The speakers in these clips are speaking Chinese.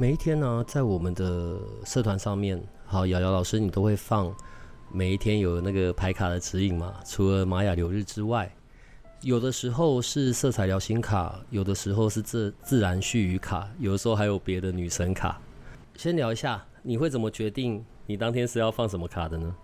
每一天呢，在我们的社团上面，好，瑶瑶老师，你都会放每一天有那个牌卡的指引嘛？除了玛雅流日之外，有的时候是色彩疗心卡，有的时候是自自然序语卡，有的时候还有别的女神卡。先聊一下，你会怎么决定你当天是要放什么卡的呢？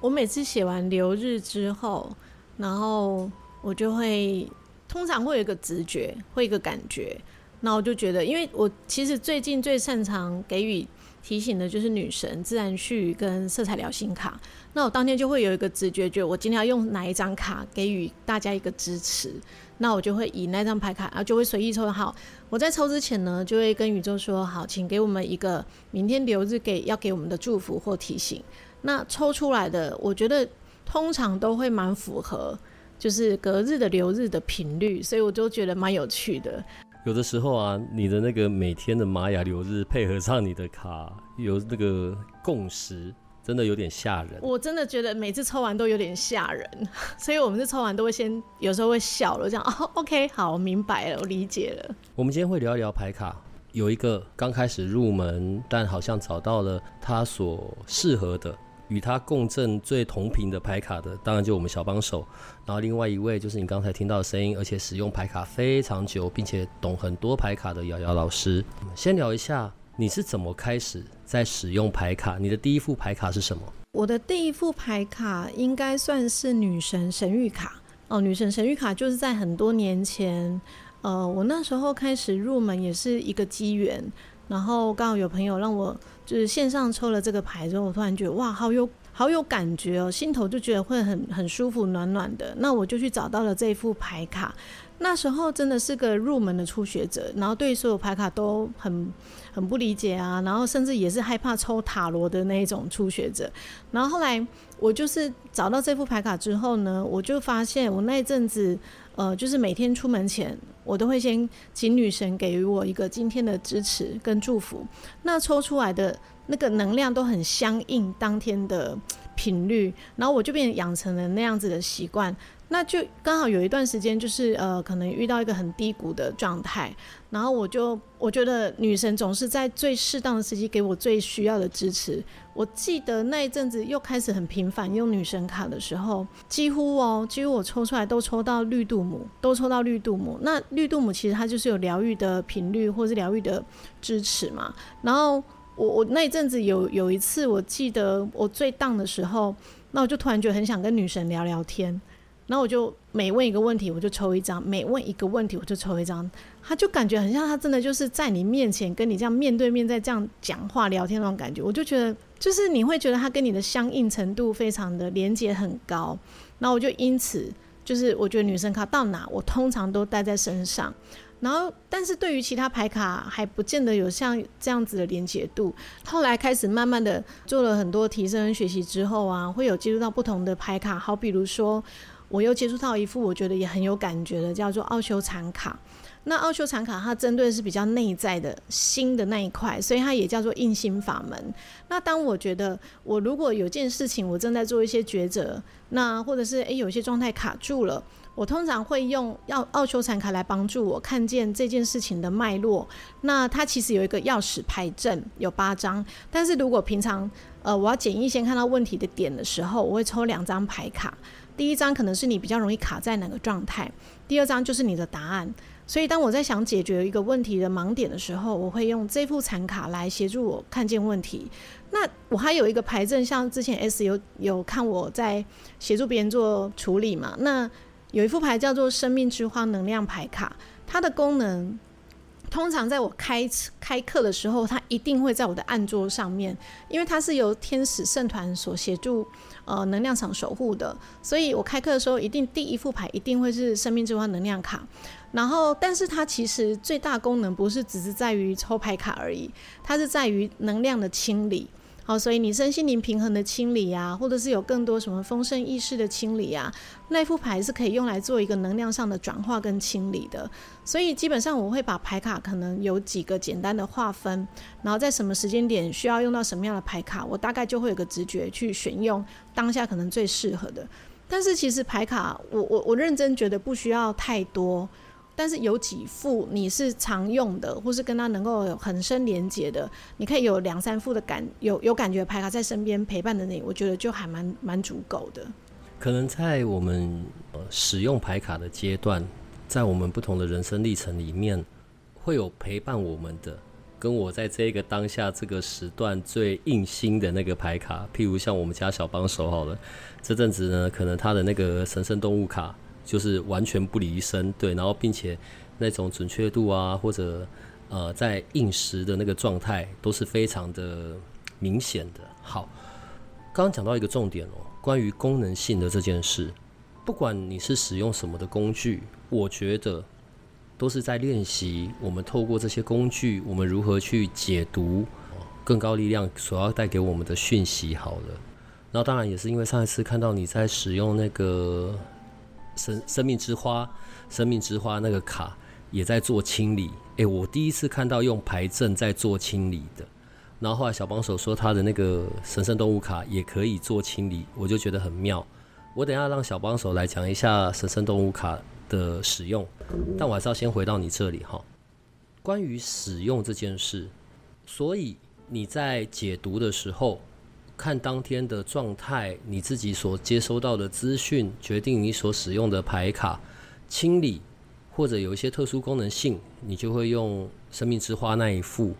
我每次写完流日之后，然后我就会通常会有一个直觉，会一个感觉。那我就觉得，因为我其实最近最擅长给予提醒的就是女神、自然序跟色彩疗心卡。那我当天就会有一个直觉，觉得我今天要用哪一张卡给予大家一个支持。那我就会以那张牌卡，然后就会随意抽。好，我在抽之前呢，就会跟宇宙说：好，请给我们一个明天留日给要给我们的祝福或提醒。那抽出来的，我觉得通常都会蛮符合，就是隔日的留日的频率，所以我就觉得蛮有趣的。有的时候啊，你的那个每天的玛雅流日配合上你的卡，有那个共识，真的有点吓人。我真的觉得每次抽完都有点吓人，所以我们是抽完都会先有时候会笑了，这样哦，OK，好，我明白了，我理解了。我们今天会聊一聊牌卡，有一个刚开始入门，但好像找到了他所适合的。与他共振最同频的牌卡的，当然就我们小帮手。然后另外一位就是你刚才听到的声音，而且使用牌卡非常久，并且懂很多牌卡的瑶瑶老师。先聊一下，你是怎么开始在使用牌卡？你的第一副牌卡是什么？我的第一副牌卡应该算是女神神谕卡哦。女神神谕卡就是在很多年前，呃，我那时候开始入门也是一个机缘。然后刚好有朋友让我就是线上抽了这个牌之后，我突然觉得哇，好有好有感觉哦，心头就觉得会很很舒服，暖暖的。那我就去找到了这一副牌卡。那时候真的是个入门的初学者，然后对所有牌卡都很很不理解啊，然后甚至也是害怕抽塔罗的那一种初学者。然后后来我就是找到这副牌卡之后呢，我就发现我那一阵子，呃，就是每天出门前，我都会先请女神给予我一个今天的支持跟祝福。那抽出来的那个能量都很相应当天的频率，然后我就变养成了那样子的习惯。那就刚好有一段时间，就是呃，可能遇到一个很低谷的状态，然后我就我觉得女神总是在最适当的时机给我最需要的支持。我记得那一阵子又开始很频繁用女神卡的时候，几乎哦，几乎我抽出来都抽到绿度母，都抽到绿度母。那绿度母其实它就是有疗愈的频率或是疗愈的支持嘛。然后我我那一阵子有有一次，我记得我最荡的时候，那我就突然觉得很想跟女神聊聊天。然后我就每问一个问题，我就抽一张；每问一个问题，我就抽一张。他就感觉很像他真的就是在你面前跟你这样面对面在这样讲话聊天那种感觉。我就觉得，就是你会觉得他跟你的相应程度非常的连接很高。然后我就因此就是我觉得女生卡到哪，我通常都带在身上。然后，但是对于其他牌卡还不见得有像这样子的连接度。后来开始慢慢的做了很多提升学习之后啊，会有接触到不同的牌卡，好比如说。我又接触到一副我觉得也很有感觉的，叫做奥修禅卡。那奥修禅卡它针对的是比较内在的心的那一块，所以它也叫做印心法门。那当我觉得我如果有件事情我正在做一些抉择，那或者是诶有些状态卡住了，我通常会用奥奥修禅卡来帮助我看见这件事情的脉络。那它其实有一个钥匙牌阵，有八张。但是如果平常呃我要简易先看到问题的点的时候，我会抽两张牌卡。第一张可能是你比较容易卡在哪个状态，第二张就是你的答案。所以当我在想解决一个问题的盲点的时候，我会用这副残卡来协助我看见问题。那我还有一个牌阵，像之前 S 有有看我在协助别人做处理嘛？那有一副牌叫做生命之花能量牌卡，它的功能通常在我开开课的时候，它一定会在我的案桌上面，因为它是由天使圣团所协助，呃，能量场守护的，所以我开课的时候，一定第一副牌一定会是生命之花能量卡。然后，但是它其实最大功能不是只是在于抽牌卡而已，它是在于能量的清理。好，所以你身心灵平衡的清理啊，或者是有更多什么丰盛意识的清理啊，那副牌是可以用来做一个能量上的转化跟清理的。所以基本上我会把牌卡可能有几个简单的划分，然后在什么时间点需要用到什么样的牌卡，我大概就会有个直觉去选用当下可能最适合的。但是其实牌卡，我我我认真觉得不需要太多。但是有几副你是常用的，或是跟他能够有很深连接的，你可以有两三副的感有有感觉牌卡在身边陪伴着你，我觉得就还蛮蛮足够的。可能在我们使用牌卡的阶段，在我们不同的人生历程里面，会有陪伴我们的，跟我在这个当下这个时段最印心的那个牌卡，譬如像我们家小帮手好了，这阵子呢，可能他的那个神圣动物卡。就是完全不离身，对，然后并且那种准确度啊，或者呃在应时的那个状态都是非常的明显的。好，刚刚讲到一个重点哦，关于功能性的这件事，不管你是使用什么的工具，我觉得都是在练习我们透过这些工具，我们如何去解读更高力量所要带给我们的讯息。好了，然后当然也是因为上一次看到你在使用那个。生生命之花，生命之花那个卡也在做清理。诶、我第一次看到用牌阵在做清理的。然后后来小帮手说他的那个神圣动物卡也可以做清理，我就觉得很妙。我等下让小帮手来讲一下神圣动物卡的使用，但我还是要先回到你这里哈。关于使用这件事，所以你在解读的时候。看当天的状态，你自己所接收到的资讯，决定你所使用的牌卡清理，或者有一些特殊功能性，你就会用生命之花那一副。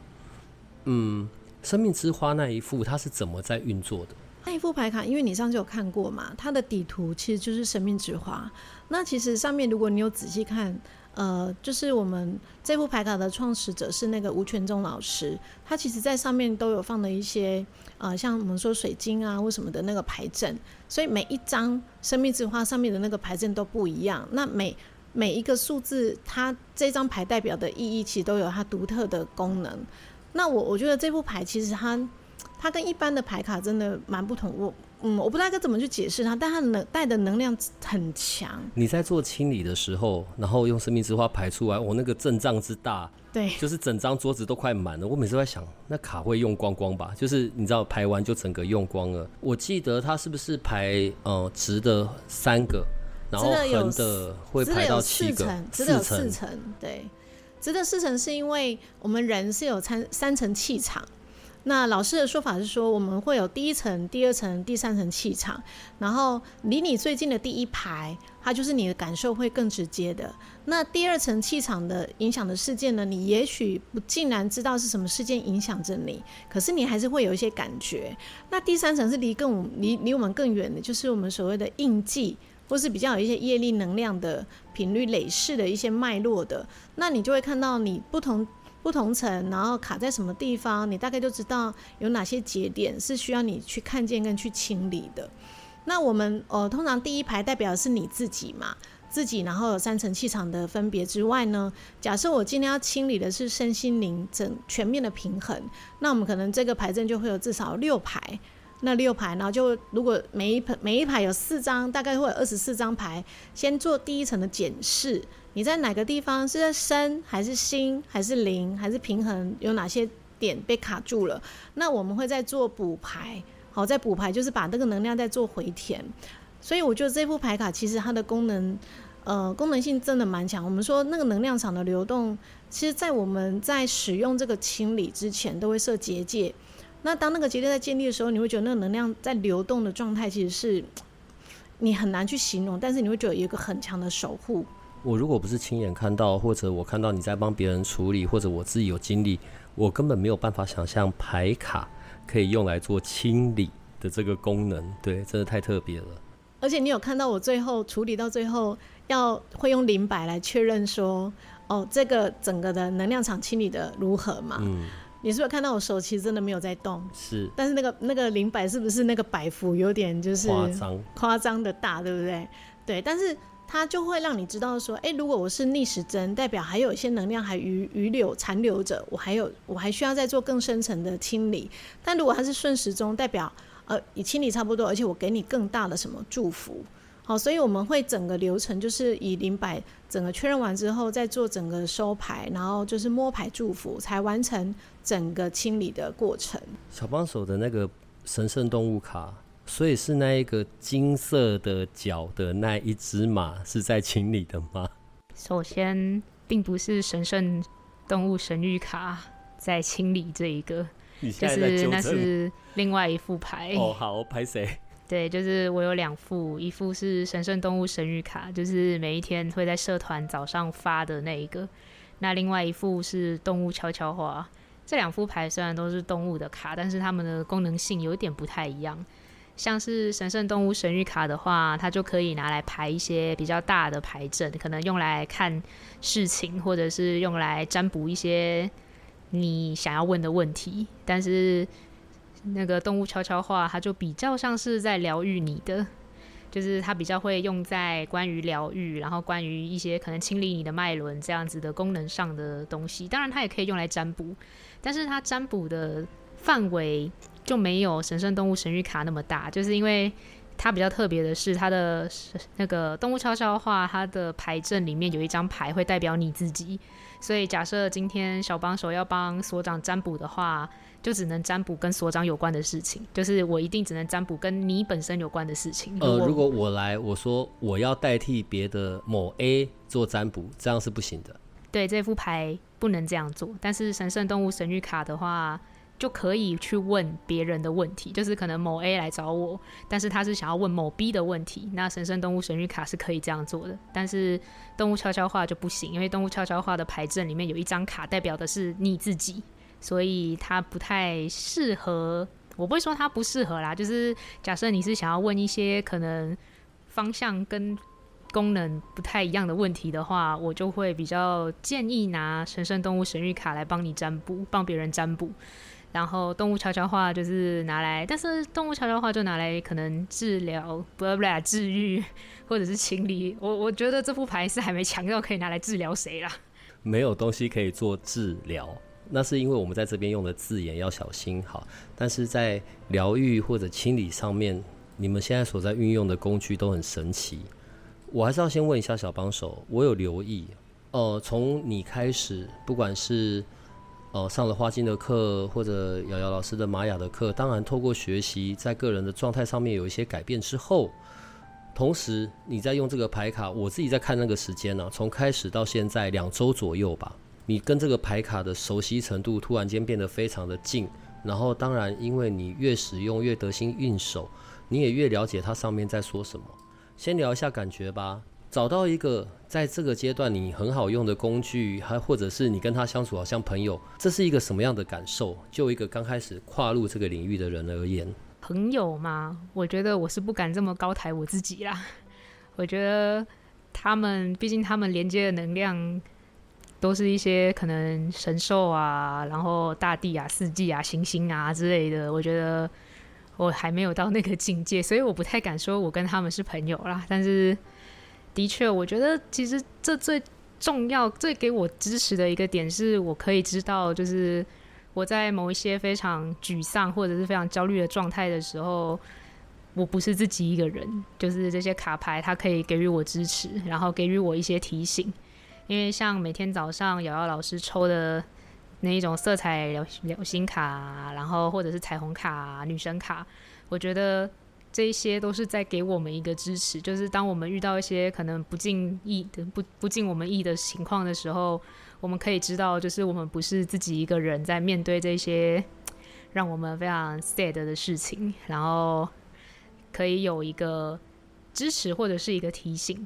嗯，生命之花那一副它是怎么在运作的？那一副牌卡，因为你上次有看过嘛，它的底图其实就是生命之花。那其实上面如果你有仔细看。呃，就是我们这副牌卡的创始者是那个吴全忠老师，他其实在上面都有放了一些呃，像我们说水晶啊或什么的那个牌阵，所以每一张生命之花上面的那个牌阵都不一样。那每每一个数字，它这张牌代表的意义其实都有它独特的功能。那我我觉得这副牌其实它它跟一般的牌卡真的蛮不同。我嗯，我不知道该怎么去解释它，但它能带的能量很强。你在做清理的时候，然后用生命之花排出来，我那个阵仗之大，对，就是整张桌子都快满了。我每次都在想，那卡会用光光吧？就是你知道排完就整个用光了。我记得它是不是排呃直的三个，然后横的会排到七个，直的有四层，对，直的四层是因为我们人是有三三层气场。那老师的说法是说，我们会有第一层、第二层、第三层气场，然后离你最近的第一排，它就是你的感受会更直接的。那第二层气场的影响的事件呢，你也许不竟然知道是什么事件影响着你，可是你还是会有一些感觉。那第三层是离更离离我们更远的，就是我们所谓的印记，或是比较有一些业力能量的频率累世的一些脉络的，那你就会看到你不同。不同层，然后卡在什么地方，你大概就知道有哪些节点是需要你去看见跟去清理的。那我们呃，通常第一排代表的是你自己嘛，自己，然后有三层气场的分别之外呢，假设我今天要清理的是身心灵整全面的平衡，那我们可能这个牌阵就会有至少六排。那六排，然后就如果每一排每一排有四张，大概会有二十四张牌，先做第一层的检视。你在哪个地方是在身还是心还是灵还是平衡？有哪些点被卡住了？那我们会在做补牌，好，在补牌就是把那个能量在做回填。所以我觉得这副牌卡其实它的功能，呃，功能性真的蛮强。我们说那个能量场的流动，其实在我们在使用这个清理之前都会设结界。那当那个结界在建立的时候，你会觉得那个能量在流动的状态，其实是 你很难去形容，但是你会觉得有一个很强的守护。我如果不是亲眼看到，或者我看到你在帮别人处理，或者我自己有经历，我根本没有办法想象牌卡可以用来做清理的这个功能。对，真的太特别了。而且你有看到我最后处理到最后，要会用灵摆来确认说，哦，这个整个的能量场清理的如何嘛？嗯，你是不是看到我手其实真的没有在动？是，但是那个那个灵摆是不是那个摆幅有点就是夸张夸张的大，对不对？对，但是它就会让你知道说，哎，如果我是逆时针，代表还有一些能量还余余留残留着，我还有我还需要再做更深层的清理。但如果它是顺时钟，代表呃已清理差不多，而且我给你更大的什么祝福。好，所以我们会整个流程就是以零摆整个确认完之后，再做整个收牌，然后就是摸牌祝福，才完成整个清理的过程。小帮手的那个神圣动物卡，所以是那一个金色的脚的那一只马是在清理的吗？首先，并不是神圣动物神谕卡在清理这一个，就是那是另外一副牌。哦，好，拍谁？对，就是我有两副，一副是神圣动物神谕卡，就是每一天会在社团早上发的那一个。那另外一副是动物悄悄话。这两副牌虽然都是动物的卡，但是它们的功能性有一点不太一样。像是神圣动物神諭卡的话，它就可以拿来排一些比较大的牌阵，可能用来看事情，或者是用来占卜一些你想要问的问题，但是。那个动物悄悄话，它就比较像是在疗愈你的，就是它比较会用在关于疗愈，然后关于一些可能清理你的脉轮这样子的功能上的东西。当然，它也可以用来占卜，但是它占卜的范围就没有神圣动物神谕卡那么大，就是因为它比较特别的是，它的那个动物悄悄话，它的牌阵里面有一张牌会代表你自己，所以假设今天小帮手要帮所长占卜的话。就只能占卜跟所长有关的事情，就是我一定只能占卜跟你本身有关的事情。呃，如果我来，我说我要代替别的某 A 做占卜，这样是不行的。对，这副牌不能这样做。但是神圣动物神谕卡的话，就可以去问别人的问题，就是可能某 A 来找我，但是他是想要问某 B 的问题，那神圣动物神谕卡是可以这样做的。但是动物悄悄话就不行，因为动物悄悄话的牌阵里面有一张卡，代表的是你自己。所以它不太适合，我不会说它不适合啦，就是假设你是想要问一些可能方向跟功能不太一样的问题的话，我就会比较建议拿神圣动物神谕卡来帮你占卜，帮别人占卜。然后动物悄悄话就是拿来，但是动物悄悄话就拿来可能治疗，不不不，治愈或者是清理。我我觉得这副牌是还没强调可以拿来治疗谁啦，没有东西可以做治疗。那是因为我们在这边用的字眼要小心好，但是在疗愈或者清理上面，你们现在所在运用的工具都很神奇。我还是要先问一下小帮手，我有留意，呃，从你开始，不管是呃上了花精的课，或者瑶瑶老师的玛雅的课，当然透过学习，在个人的状态上面有一些改变之后，同时你在用这个牌卡，我自己在看那个时间呢、从开始到现在两周左右吧。你跟这个牌卡的熟悉程度突然间变得非常的近，然后当然，因为你越使用越得心应手，你也越了解它上面在说什么。先聊一下感觉吧，找到一个在这个阶段你很好用的工具，还或者是你跟他相处好像朋友，这是一个什么样的感受？就一个刚开始跨入这个领域的人而言，朋友吗？我觉得我是不敢这么高抬我自己啦。我觉得他们，毕竟他们连接的能量。都是一些可能神兽啊，然后大地啊、四季啊、行星啊之类的。我觉得我还没有到那个境界，所以我不太敢说我跟他们是朋友啦。但是的确，我觉得其实这最重要、最给我支持的一个点，是我可以知道，就是我在某一些非常沮丧或者是非常焦虑的状态的时候，我不是自己一个人。就是这些卡牌，它可以给予我支持，然后给予我一些提醒。因为像每天早上瑶瑶老师抽的那一种色彩流流星卡，然后或者是彩虹卡、女神卡，我觉得这些都是在给我们一个支持，就是当我们遇到一些可能不尽意的、不不尽我们意的情况的时候，我们可以知道，就是我们不是自己一个人在面对这些让我们非常 sad 的事情，然后可以有一个支持或者是一个提醒。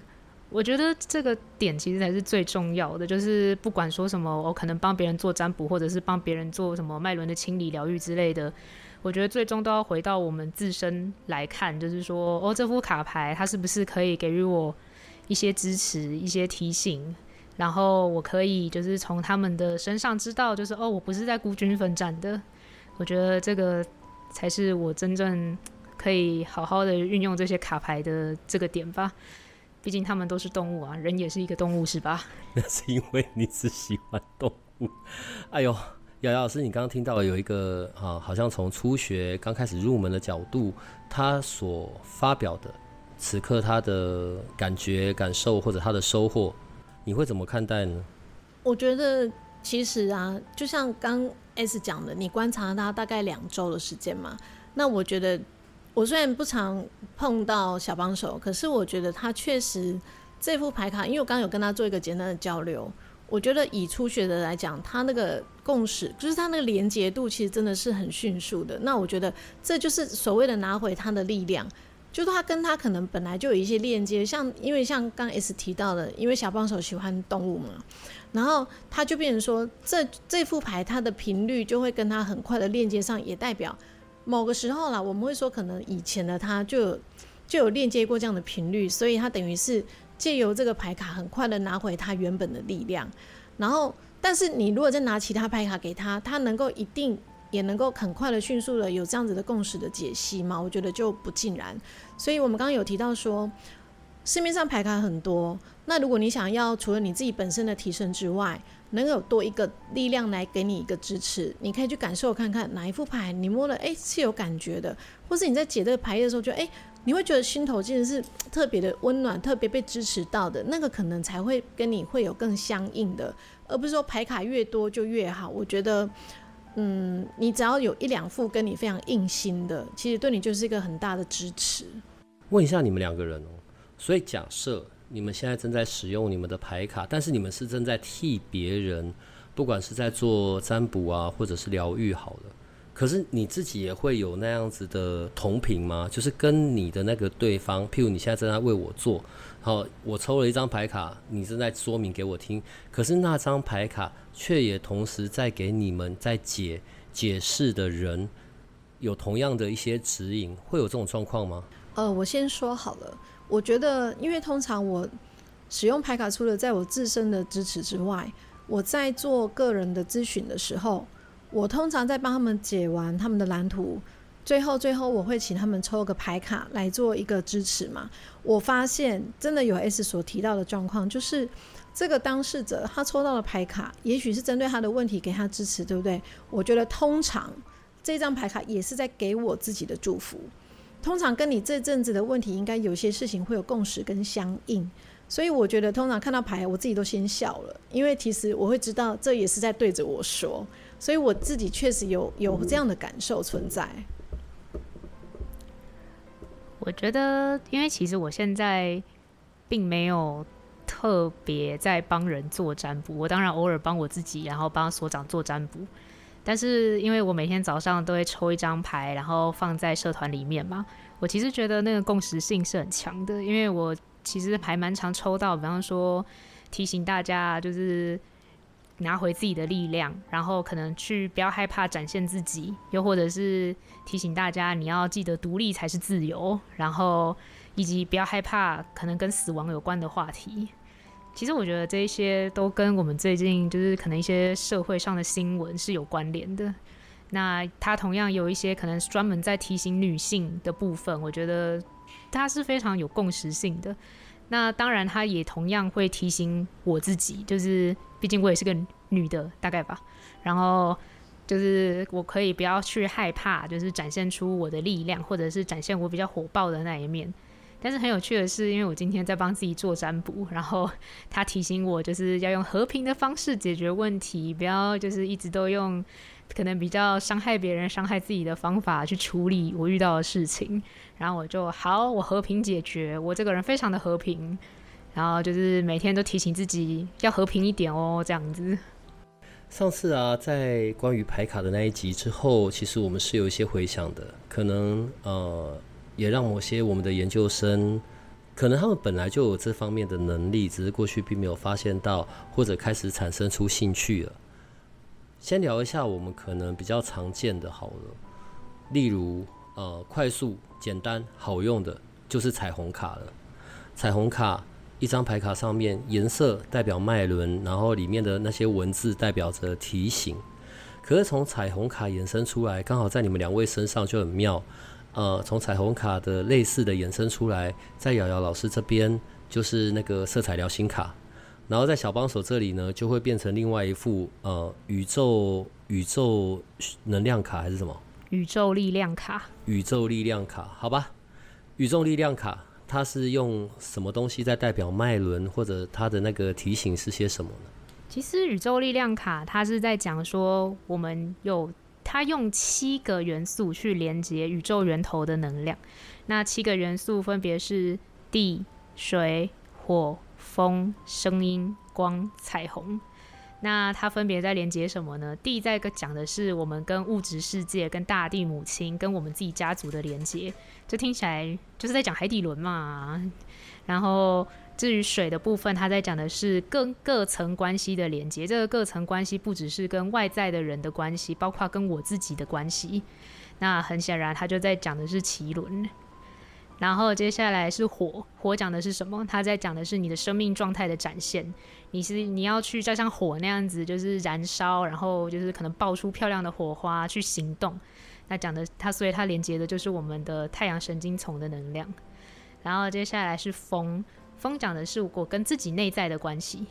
我觉得这个点其实才是最重要的，就是不管说什么，我可能帮别人做占卜，或者是帮别人做什么脉轮的清理、疗愈之类的，我觉得最终都要回到我们自身来看，就是说，哦，这副卡牌它是不是可以给予我一些支持、一些提醒，然后我可以就是从他们的身上知道，就是哦，我不是在孤军奋战的。我觉得这个才是我真正可以好好的运用这些卡牌的这个点吧。毕竟他们都是动物啊，人也是一个动物，是吧？那是因为你只喜欢动物。哎呦，瑶瑶老师，你刚刚听到有一个啊，好像从初学刚开始入门的角度，他所发表的此刻他的感觉、感受或者他的收获，你会怎么看待呢？我觉得其实啊，就像刚 S 讲的，你观察他大概两周的时间嘛，那我觉得。我虽然不常碰到小帮手，可是我觉得他确实这副牌卡，因为我刚刚有跟他做一个简单的交流，我觉得以初学者来讲，他那个共识就是他那个连接度其实真的是很迅速的。那我觉得这就是所谓的拿回他的力量，就是他跟他可能本来就有一些链接，像因为像刚 S 提到的，因为小帮手喜欢动物嘛，然后他就变成说，这这副牌它的频率就会跟他很快的链接上，也代表。某个时候啦，我们会说，可能以前的他就有就有链接过这样的频率，所以他等于是借由这个牌卡，很快的拿回他原本的力量。然后，但是你如果再拿其他牌卡给他，他能够一定也能够很快的、迅速的有这样子的共识的解析吗？我觉得就不尽然。所以我们刚刚有提到说，市面上牌卡很多，那如果你想要除了你自己本身的提升之外，能有多一个力量来给你一个支持，你可以去感受看看哪一副牌你摸了，哎、是有感觉的，或是你在解这个牌的时候，就哎、你会觉得心头其实是 特别的温暖，特别被支持到的，那个可能才会跟你会有更相应的，而不是说牌卡越多就越好。我觉得，嗯，你只要有一两副跟你非常硬心的，其实对你就是一个很大的支持。问一下你们两个人哦，所以假设。你们现在正在使用你们的牌卡，但是你们是正在替别人，不管是在做占卜啊，或者是疗愈好了。可是你自己也会有那样子的同频吗？就是跟你的那个对方，譬如你现在正在为我做，好，我抽了一张牌卡，你正在说明给我听，可是那张牌卡却也同时在给你们在解解释的人有同样的一些指引，会有这种状况吗？呃，我先说好了。我觉得，因为通常我使用牌卡，除了在我自身的支持之外，我在做个人的咨询的时候，我通常在帮他们解完他们的蓝图，最后最后我会请他们抽个牌卡来做一个支持嘛。我发现真的有 S 所提到的状况，就是这个当事者他抽到的牌卡，也许是针对他的问题给他支持，对不对？我觉得通常这张牌卡也是在给我自己的祝福。通常跟你这阵子的问题，应该有些事情会有共识跟相应，所以我觉得通常看到牌，我自己都先笑了，因为其实我会知道这也是在对着我说，所以我自己确实有有这样的感受存在。我觉得，因为其实我现在并没有特别在帮人做占卜，我当然偶尔帮我自己，然后帮所长做占卜。但是因为我每天早上都会抽一张牌，然后放在社团里面嘛，我其实觉得那个共识性是很强的，因为我其实还蛮常抽到，比方说提醒大家就是拿回自己的力量，然后可能去不要害怕展现自己，又或者是提醒大家你要记得独立才是自由，然后以及不要害怕可能跟死亡有关的话题。其实我觉得这一些都跟我们最近就是可能一些社会上的新闻是有关联的。那它同样有一些可能专门在提醒女性的部分，我觉得它是非常有共识性的。那当然，它也同样会提醒我自己，就是毕竟我也是个女的，大概吧。然后就是我可以不要去害怕，就是展现出我的力量，或者是展现我比较火爆的那一面。但是很有趣的是，因为我今天在帮自己做占卜，然后他提醒我，就是要用和平的方式解决问题，不要就是一直都用可能比较伤害别人、伤害自己的方法去处理我遇到的事情。然后我就好，我和平解决，我这个人非常的和平。然后就是每天都提醒自己要和平一点哦，这样子。上次啊，在关于牌卡的那一集之后，其实我们是有一些回想的，可能呃。也让某些我们的研究生，可能他们本来就有这方面的能力，只是过去并没有发现到，或者开始产生出兴趣了。先聊一下我们可能比较常见的，好了，例如呃，快速、简单、好用的，就是彩虹卡了。彩虹卡一张牌卡上面颜色代表脉轮，然后里面的那些文字代表着提醒。可是从彩虹卡延伸出来，刚好在你们两位身上就很妙。呃，从彩虹卡的类似的延伸出来，在瑶瑶老师这边就是那个色彩疗心卡，然后在小帮手这里呢，就会变成另外一副呃宇宙宇宙能量卡还是什么？宇宙力量卡。宇宙力量卡，好吧。宇宙力量卡，它是用什么东西在代表脉轮，或者它的那个提醒是些什么呢？其实宇宙力量卡，它是在讲说我们有。它用七个元素去连接宇宙源头的能量，那七个元素分别是地、水、火、风、声音、光、彩虹。那它分别在连接什么呢？地在讲的是我们跟物质世界、跟大地母亲、跟我们自己家族的连接，这听起来就是在讲海底轮嘛。然后。至于水的部分，它在讲的是各各层关系的连接。这个各层关系不只是跟外在的人的关系，包括跟我自己的关系。那很显然，它就在讲的是脐轮。然后接下来是火，火讲的是什么？它在讲的是你的生命状态的展现。你是你要去就像火那样子，就是燃烧，然后就是可能爆出漂亮的火花去行动。那讲的它，所以它连接的就是我们的太阳神经丛的能量。然后接下来是风。风讲的是我跟自己内在的关系，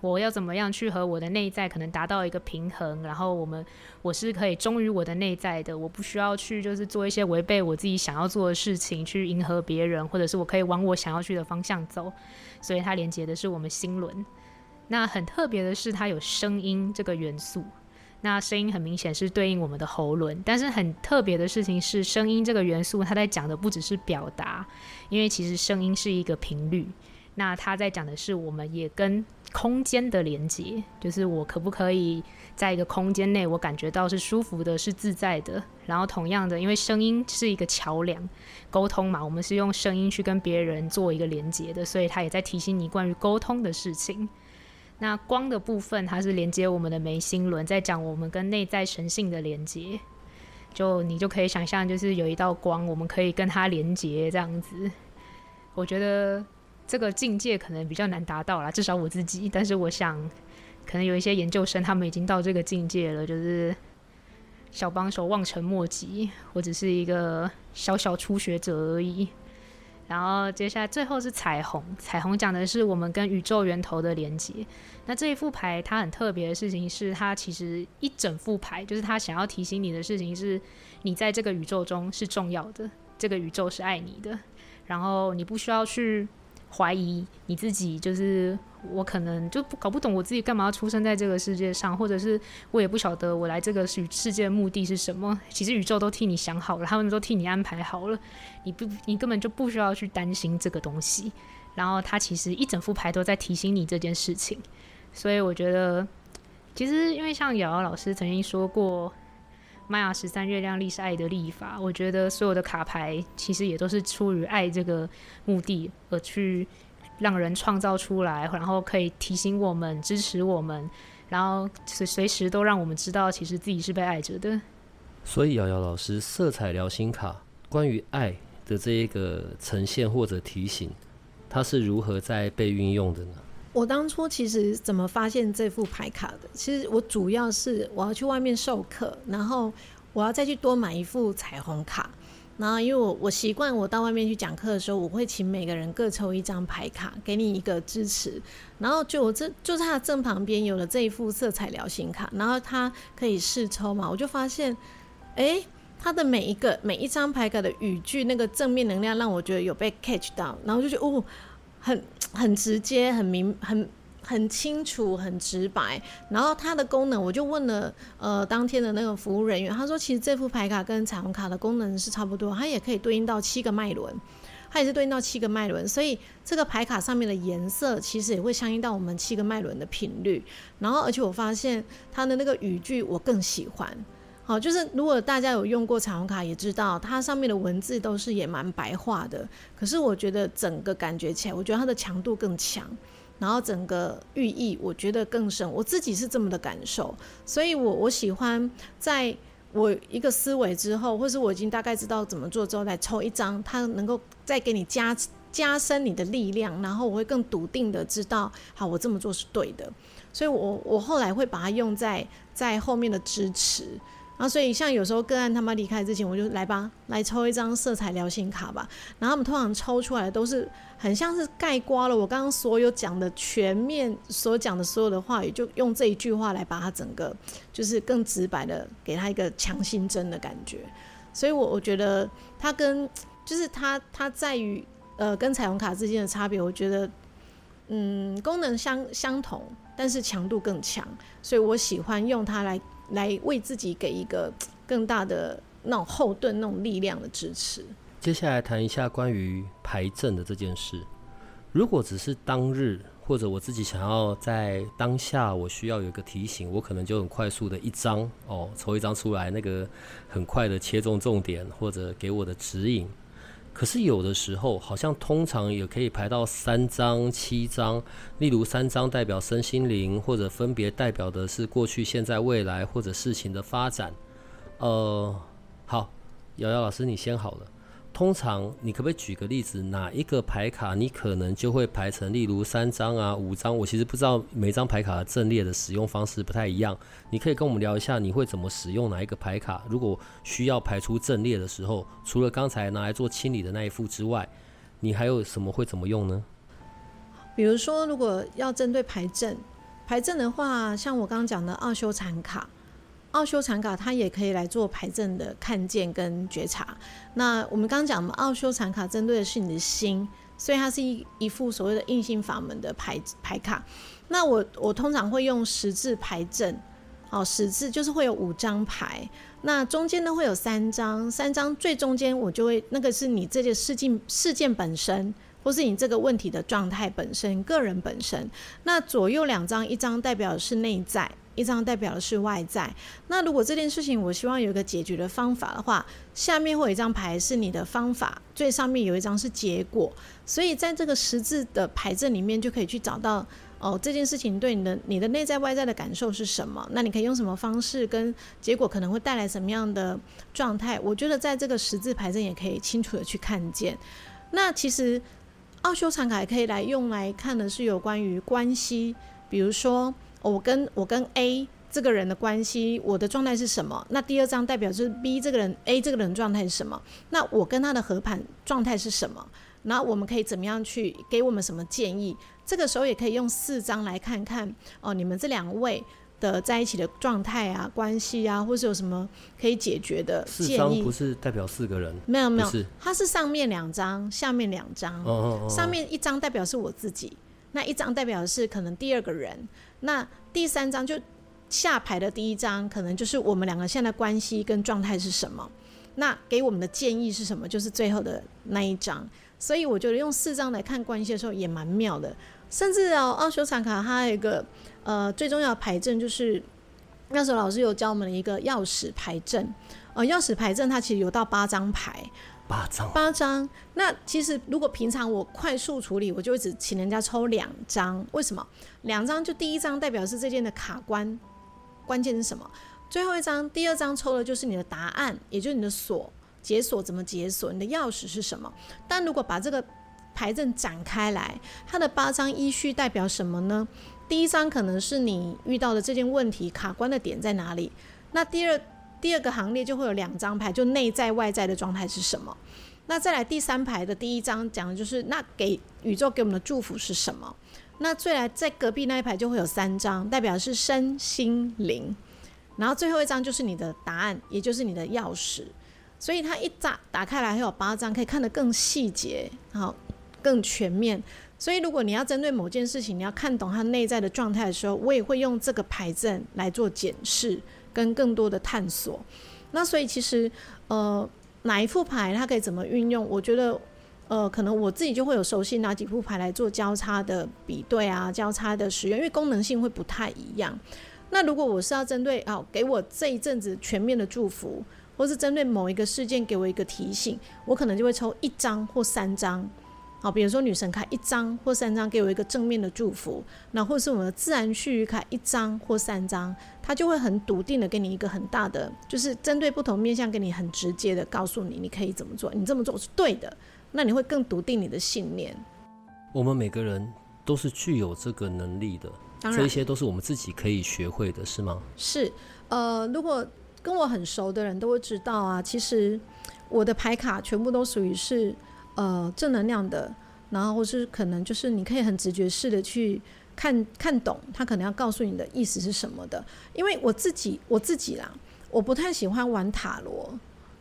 我要怎么样去和我的内在可能达到一个平衡，然后我们我是可以忠于我的内在的，我不需要去就是做一些违背我自己想要做的事情去迎合别人，或者是我可以往我想要去的方向走，所以它连接的是我们心轮。那很特别的是，它有声音这个元素。那声音很明显是对应我们的喉轮，但是很特别的事情是，声音这个元素，它在讲的不只是表达，因为其实声音是一个频率。那它在讲的是，我们也跟空间的连接，就是我可不可以在一个空间内，我感觉到是舒服的，是自在的。然后同样的，因为声音是一个桥梁，沟通嘛，我们是用声音去跟别人做一个连接的，所以他也在提醒你关于沟通的事情。那光的部分，它是连接我们的眉心轮，在讲我们跟内在神性的连接。就你就可以想象，就是有一道光，我们可以跟它连接这样子。我觉得。这个境界可能比较难达到啦，至少我自己。但是我想，可能有一些研究生他们已经到这个境界了，就是小帮手望尘莫及，我只是一个小小初学者而已。然后接下来最后是彩虹，彩虹讲的是我们跟宇宙源头的连接。那这一副牌它很特别的事情是，它其实一整副牌就是它想要提醒你的事情是，你在这个宇宙中是重要的，这个宇宙是爱你的，然后你不需要去。怀疑你自己，就是我可能就不搞不懂我自己干嘛要出生在这个世界上，或者是我也不晓得我来这个世世界的目的是什么。其实宇宙都替你想好了，他们都替你安排好了，你不你根本就不需要去担心这个东西。然后他其实一整副牌都在提醒你这件事情，所以我觉得其实因为像瑶瑶老师曾经说过。玛雅十三月亮历是爱的历法，我觉得所有的卡牌其实也都是出于爱这个目的而去让人创造出来，然后可以提醒我们、支持我们，然后随随时都让我们知道，其实自己是被爱着的。所以，瑶瑶老师，色彩疗心卡关于爱的这一个呈现或者提醒，它是如何在被运用的呢？我当初其实怎么发现这副牌卡的？其实我主要是我要去外面授课，然后我要再去多买一副彩虹卡。然后因为我我习惯我到外面去讲课的时候，我会请每个人各抽一张牌卡，给你一个支持。然后就我这就是它的正旁边有了这一副色彩疗心卡，然后它可以试抽嘛，我就发现，哎，它的每一个每一张牌卡的语句那个正面能量让我觉得有被 catch 到，然后就觉得哦。很很直接，很明，很很清楚，很直白。然后它的功能，我就问了呃当天的那个服务人员，他说其实这副牌卡跟彩虹卡的功能是差不多，它也可以对应到七个脉轮，它也是对应到七个脉轮，所以这个牌卡上面的颜色其实也会相应到我们七个脉轮的频率。然后而且我发现它的那个语句我更喜欢。好，就是如果大家有用过彩虹卡，也知道它上面的文字都是也蛮白话的。可是我觉得整个感觉起来，我觉得它的强度更强，然后整个寓意我觉得更深。我自己是这么的感受，所以我我喜欢在我一个思维之后，或是我已经大概知道怎么做之后，来抽一张，它能够再给你加加深你的力量，然后我会更笃定的知道，好，我这么做是对的。所以我我后来会把它用在在后面的支持。然后，所以像有时候个案他妈离开之前，我就来吧，来抽一张色彩疗心卡吧。然后他们通常抽出来的都是很像是盖刮了我刚刚所有讲的全面所讲的所有的话语，就用这一句话来把它整个就是更直白的给他一个强心针的感觉。所以我我觉得它跟就是它它在于呃跟彩虹卡之间的差别，我觉得嗯功能相相同，但是强度更强，所以我喜欢用它来。来为自己给一个 更大的那种后盾、那种力量的支持。接下来谈一下关于牌阵的这件事。如果只是当日，或者我自己想要在当下，我需要有一个提醒，我可能就很快速的一张哦，抽一张出来，那个很快的切中重点，或者给我的指引。可是有的时候，好像通常也可以排到三张、七张。例如三张代表身心灵，或者分别代表的是过去、现在、未来，或者事情的发展。呃，好，瑶瑶老师，你先好了。通常，你可不可以举个例子，哪一个牌卡你可能就会排成，例如三张啊、五张？我其实不知道每张牌卡的阵列的使用方式不太一样，你可以跟我们聊一下，你会怎么使用哪一个牌卡？如果需要排出阵列的时候，除了刚才拿来做清理的那一副之外，你还有什么会怎么用呢？比如说，如果要针对牌阵，牌阵的话，像我刚刚讲的奥修禅卡。奥修禅卡，它也可以来做牌阵的看见跟觉察。那我们刚刚讲的奥修禅卡针对的是你的心，所以它是一一副所谓的硬性法门的牌牌卡。那我我通常会用十字牌阵，好，十字就是会有五张牌，那中间呢会有三张，三张最中间我就会那个是你这件事件事件本身，或是你这个问题的状态本身，个人本身。那左右两张，一张代表的是内在。一张代表的是外在。那如果这件事情我希望有一个解决的方法的话，下面会有一张牌是你的方法，最上面有一张是结果。所以在这个十字的牌阵里面，就可以去找到哦，这件事情对你的你的内在外在的感受是什么？那你可以用什么方式跟结果可能会带来什么样的状态？我觉得在这个十字牌阵也可以清楚的去看见。那其实奥修禅卡也可以来用来看的是有关于关系，比如说。我跟我跟 A 这个人的关系，我的状态是什么？那第二张代表就是 B 这个人，A 这个人状态是什么？那我跟他的合盘状态是什么？然后我们可以怎么样去给我们什么建议？这个时候也可以用四张来看看哦，你们这两位的在一起的状态啊、关系啊，或是有什么可以解决的建议？四张不是代表四个人？没有没有，它是上面两张，下面两张。哦哦哦。上面一张代表是我自己。那一张代表的是可能第二个人，那第三张就下牌的第一张，可能就是我们两个现在关系跟状态是什么？那给我们的建议是什么？就是最后的那一张。所以我觉得用四张来看关系的时候也蛮妙的。甚至哦，奥修禅卡它有一个呃最重要的牌阵，就是那时候老师有教我们一个钥匙牌阵。呃，钥匙牌阵它其实有到八张牌。八张，八张。那其实如果平常我快速处理，我就会只请人家抽两张。为什么？两张就第一张代表是这件的卡关，关键是什么？最后一张，第二张抽的就是你的答案，也就是你的锁，解锁怎么解锁？你的钥匙是什么？但如果把这个牌阵展开来，它的八张依序代表什么呢？第一张可能是你遇到的这件问题卡关的点在哪里？那第二。第二个行列就会有两张牌，就内在外在的状态是什么？那再来第三排的第一张讲的就是那给宇宙给我们的祝福是什么？那再来在隔壁那一排就会有三张，代表是身心灵。然后最后一张就是你的答案，也就是你的钥匙。所以它一打打开来会有八张，可以看得更细节，好，更全面。所以如果你要针对某件事情，你要看懂它内在的状态的时候，我也会用这个牌阵来做检视。跟更多的探索，那所以其实呃哪一副牌它可以怎么运用？我觉得呃可能我自己就会有熟悉哪几副牌来做交叉的比对啊，交叉的使用，因为功能性会不太一样。那如果我是要针对啊给我这一阵子全面的祝福，或是针对某一个事件给我一个提醒，我可能就会抽一张或三张好，比如说女神卡一张或三张，给我一个正面的祝福，那或是我们的自然序语卡一张或三张，它就会很笃定的给你一个很大的，就是针对不同面向，给你很直接的告诉你，你可以怎么做，你这么做是对的，那你会更笃定你的信念。我们每个人都是具有这个能力的，这些都是我们自己可以学会的，是吗？是，呃，如果跟我很熟的人都会知道啊，其实我的牌卡全部都属于是。呃，正能量的，然后或是可能就是你可以很直觉式的去看看懂他可能要告诉你的意思是什么的。因为我自己我自己啦，我不太喜欢玩塔罗，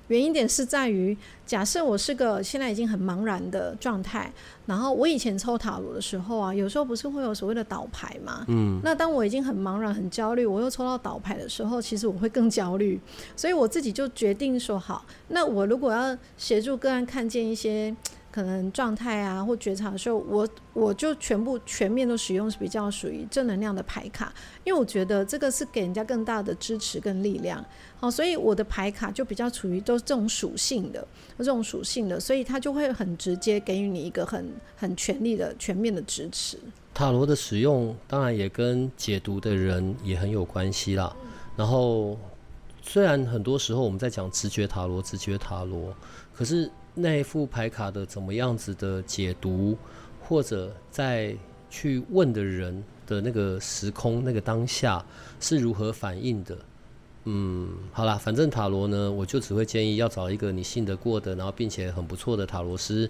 原因点是在于，假设我是个现在已经很茫然的状态，然后我以前抽塔罗的时候啊，有时候不是会有所谓的倒牌嘛，嗯，那当我已经很茫然很焦虑，我又抽到倒牌的时候，其实我会更焦虑，所以我自己就决定说好，那我如果要协助个案看见一些。可能状态啊，或觉察的时候，我我就全部全面都使用是比较属于正能量的牌卡，因为我觉得这个是给人家更大的支持跟力量。好，所以我的牌卡就比较处于都是这种属性的，这种属性的，所以它就会很直接给予你一个很很全力的全面的支持。塔罗的使用当然也跟解读的人也很有关系啦。然后虽然很多时候我们在讲直觉塔罗，直觉塔罗，可是。那一副牌卡的怎么样子的解读，或者在去问的人的那个时空、那个当下是如何反应的？嗯，好啦，反正塔罗呢，我就只会建议要找一个你信得过的，然后并且很不错的塔罗师，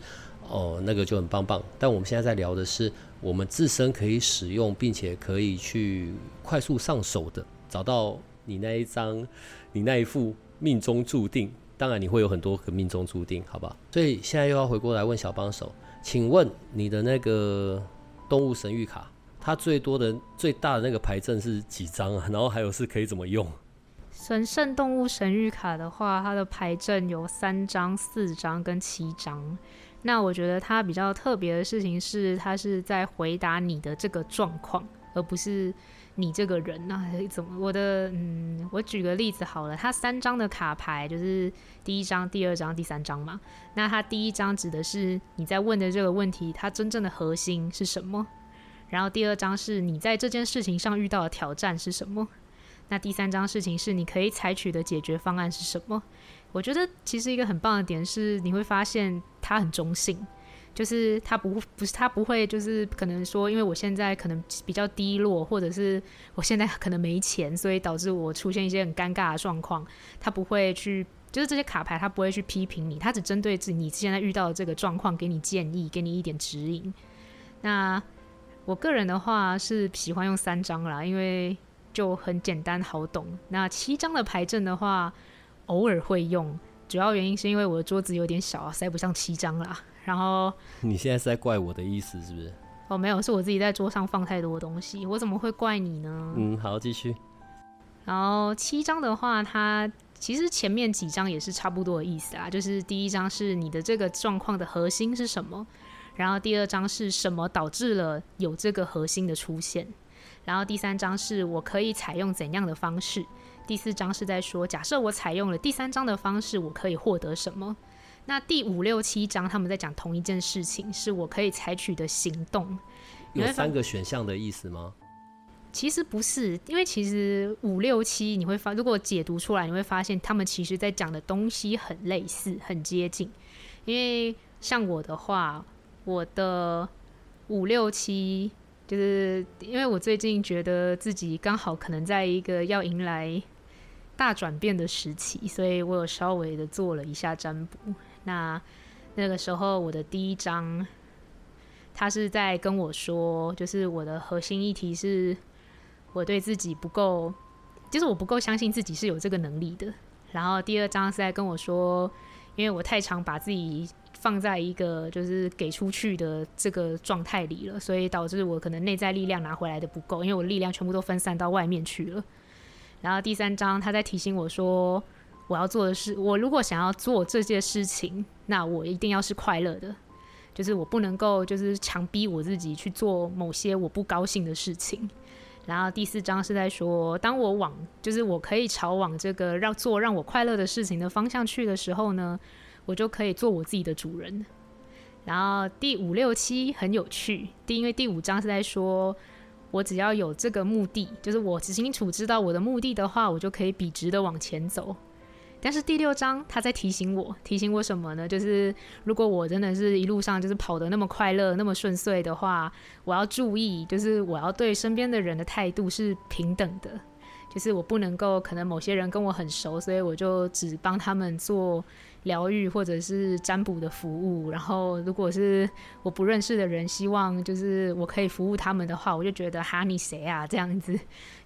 哦，那个就很棒棒。但我们现在在聊的是我们自身可以使用，并且可以去快速上手的，找到你那一张，你那一副命中注定。当然，你会有很多个命中注定，好不好？所以现在又要回过来问小帮手，请问你的那个动物神諭卡，它最多的、最大的那个牌阵是几张啊？然后还有是可以怎么用？神圣动物神諭卡的话，它的牌阵有三张、四张跟七张。那我觉得它比较特别的事情是，它是在回答你的这个状况，而不是。你这个人那、啊、怎么？我的嗯，我举个例子好了，它三张的卡牌就是第一张、第二张、第三张嘛。那它第一张指的是你在问的这个问题，它真正的核心是什么？然后第二张是你在这件事情上遇到的挑战是什么？那第三张事情是你可以采取的解决方案是什么？我觉得其实一个很棒的点是，你会发现它很中性。就是他不不是他不会就是可能说，因为我现在可能比较低落，或者是我现在可能没钱，所以导致我出现一些很尴尬的状况。他不会去，就是这些卡牌他不会去批评你，他只针对自你现在遇到的这个状况给你建议，给你一点指引。那我个人的话是喜欢用三张啦，因为就很简单好懂。那七张的牌阵的话，偶尔会用，主要原因是因为我的桌子有点小啊，塞不上七张啦。然后你现在是在怪我的意思是不是？哦，没有，是我自己在桌上放太多东西，我怎么会怪你呢？嗯，好，继续。然后七张的话，它其实前面几张也是差不多的意思啊，就是第一张是你的这个状况的核心是什么，然后第二张是什么导致了有这个核心的出现，然后第三张是我可以采用怎样的方式，第四章是在说假设我采用了第三章的方式，我可以获得什么。那第五六七章他们在讲同一件事情，是我可以采取的行动。有三个选项的意思吗？其实不是，因为其实五六七你会发，如果解读出来，你会发现他们其实在讲的东西很类似，很接近。因为像我的话，我的五六七就是因为我最近觉得自己刚好可能在一个要迎来大转变的时期，所以我有稍微的做了一下占卜。那那个时候，我的第一张，他是在跟我说，就是我的核心议题是，我对自己不够，就是我不够相信自己是有这个能力的。然后第二张是在跟我说，因为我太常把自己放在一个就是给出去的这个状态里了，所以导致我可能内在力量拿回来的不够，因为我力量全部都分散到外面去了。然后第三张，他在提醒我说，我要做的是，我如果想要做这件事情，那我一定要是快乐的，就是我不能够就是强逼我自己去做某些我不高兴的事情。然后第四章是在说，当我往就是我可以朝往这个让做让我快乐的事情的方向去的时候呢，我就可以做我自己的主人。然后第五六七很有趣，第因为第五章是在说，我只要有这个目的，就是我只清楚知道我的目的的话，我就可以笔直的往前走。但是第六章他在提醒我，提醒我什么呢？就是如果我真的是一路上就是跑得那么快乐、那么顺遂的话，我要注意，就是我要对身边的人的态度是平等的，就是我不能够可能某些人跟我很熟，所以我就只帮他们做疗愈或者是占卜的服务。然后如果是我不认识的人，希望就是我可以服务他们的话，我就觉得哈你谁啊这样子，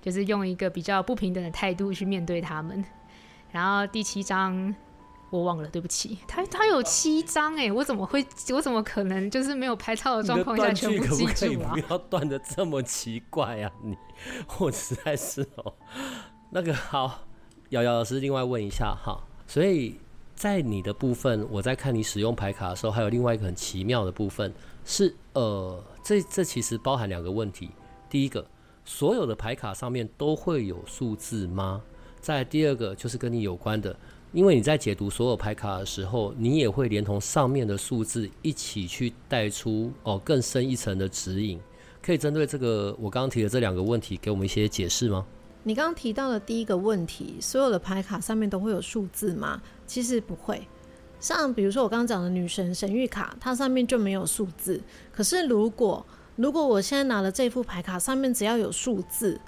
就是用一个比较不平等的态度去面对他们。然后第七章我忘了，对不起。他他有七章哎，我怎么会？我怎么可能就是没有拍照的状况下全部记住啊？不要断的这么奇怪啊！你我实在是哦。那个好，瑶瑶老师另外问一下哈。所以在你的部分，我在看你使用牌卡的时候，还有另外一个很奇妙的部分是呃，这这其实包含两个问题。第一个，所有的牌卡上面都会有数字吗？在第二个就是跟你有关的，因为你在解读所有牌卡的时候，你也会连同上面的数字一起去带出哦更深一层的指引。可以针对这个我刚刚提的这两个问题，给我们一些解释吗？你刚刚提到的第一个问题，所有的牌卡上面都会有数字吗？其实不会。像比如说我刚刚讲的女神神谕卡，它上面就没有数字。可是如果如果我现在拿了这副牌卡，上面只要有数字。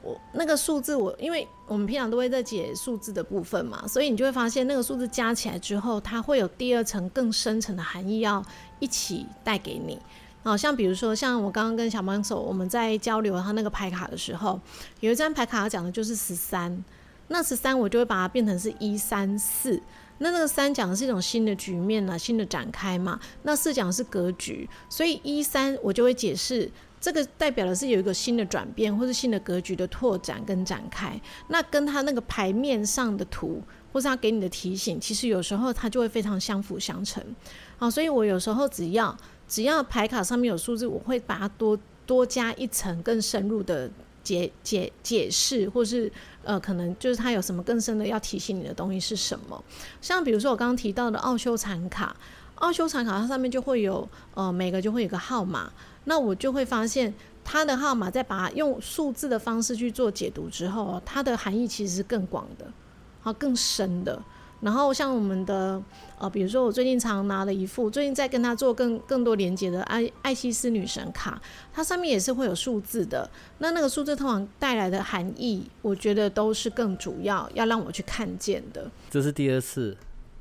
我那个数字，我因为我们平常都会在解数字的部分嘛，所以你就会发现那个数字加起来之后，它会有第二层更深层的含义要一起带给你。好像比如说，像我刚刚跟小帮手我们在交流他那个牌卡的时候，有一张牌卡讲的就是十三，那十三我就会把它变成是一三四，那那个三讲的是一种新的局面啊，新的展开嘛，那四讲的是格局，所以一三我就会解释。这个代表的是有一个新的转变，或是新的格局的拓展跟展开。那跟他那个牌面上的图，或是他给你的提醒，其实有时候它就会非常相辅相成。好，所以我有时候只要只要牌卡上面有数字，我会把它多多加一层更深入的解解解释，或是呃，可能就是它有什么更深的要提醒你的东西是什么。像比如说我刚刚提到的奥修禅卡，奥修禅卡它上面就会有呃，每个就会有个号码。那我就会发现，它的号码在把它用数字的方式去做解读之后，它的含义其实是更广的，好，更深的。然后像我们的呃，比如说我最近常拿了一副，最近在跟他做更更多连接的爱爱西斯女神卡，它上面也是会有数字的。那那个数字通常带来的含义，我觉得都是更主要要让我去看见的。这是第二次